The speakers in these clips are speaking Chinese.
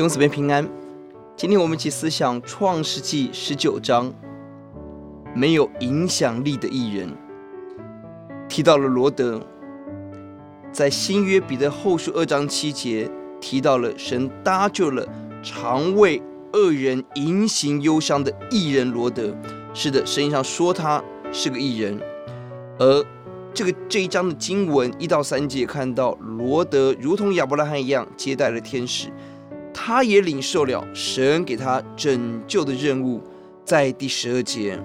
弟兄姊妹平安，今天我们一起思想创世记十九章，没有影响力的艺人，提到了罗德，在新约彼得后书二章七节提到了神搭救了常为恶人隐行忧伤的艺人罗德。是的，圣经上说他是个艺人，而这个这一章的经文一到三节看到罗德如同亚伯拉罕一样接待了天使。他也领受了神给他拯救的任务，在第十二节，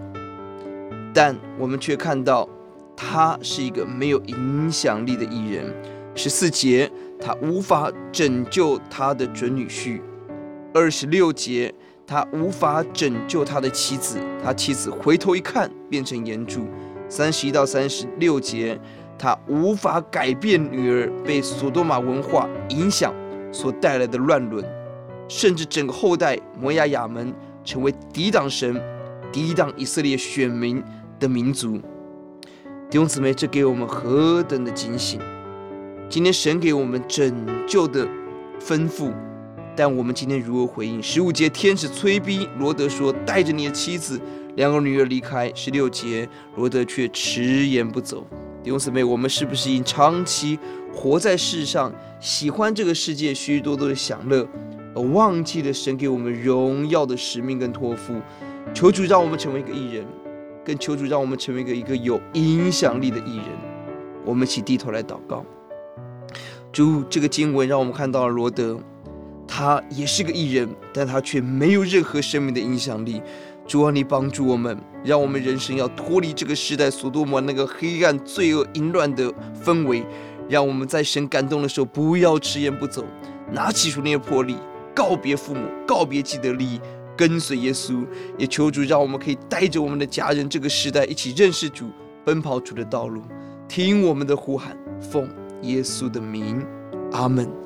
但我们却看到他是一个没有影响力的艺人。十四节，他无法拯救他的准女婿；二十六节，他无法拯救他的妻子，他妻子回头一看变成盐柱；三十一到三十六节，他无法改变女儿被索多玛文化影响所带来的乱伦。甚至整个后代摩押亚门成为抵挡神、抵挡以色列选民的民族。弟兄姊妹，这给我们何等的警醒！今天神给我们拯救的吩咐，但我们今天如何回应？十五节，天使催逼罗德说：“带着你的妻子、两个女儿离开。”十六节，罗德却迟延不走。弟兄姊妹，我们是不是因长期活在世上，喜欢这个世界许许多多的享乐？而忘记了神给我们荣耀的使命跟托付，求主让我们成为一个艺人，更求主让我们成为一个一个有影响力的艺人。我们一起低头来祷告。主，这个经文让我们看到了罗德，他也是个艺人，但他却没有任何生命的影响力。主啊，你帮助我们，让我们人生要脱离这个时代所多玛那个黑暗、罪恶、淫乱的氛围，让我们在神感动的时候不要迟延不走，拿起属灵的魄力。告别父母，告别既得利益，跟随耶稣，也求主让我们可以带着我们的家人，这个时代一起认识主，奔跑主的道路，听我们的呼喊，奉耶稣的名，阿门。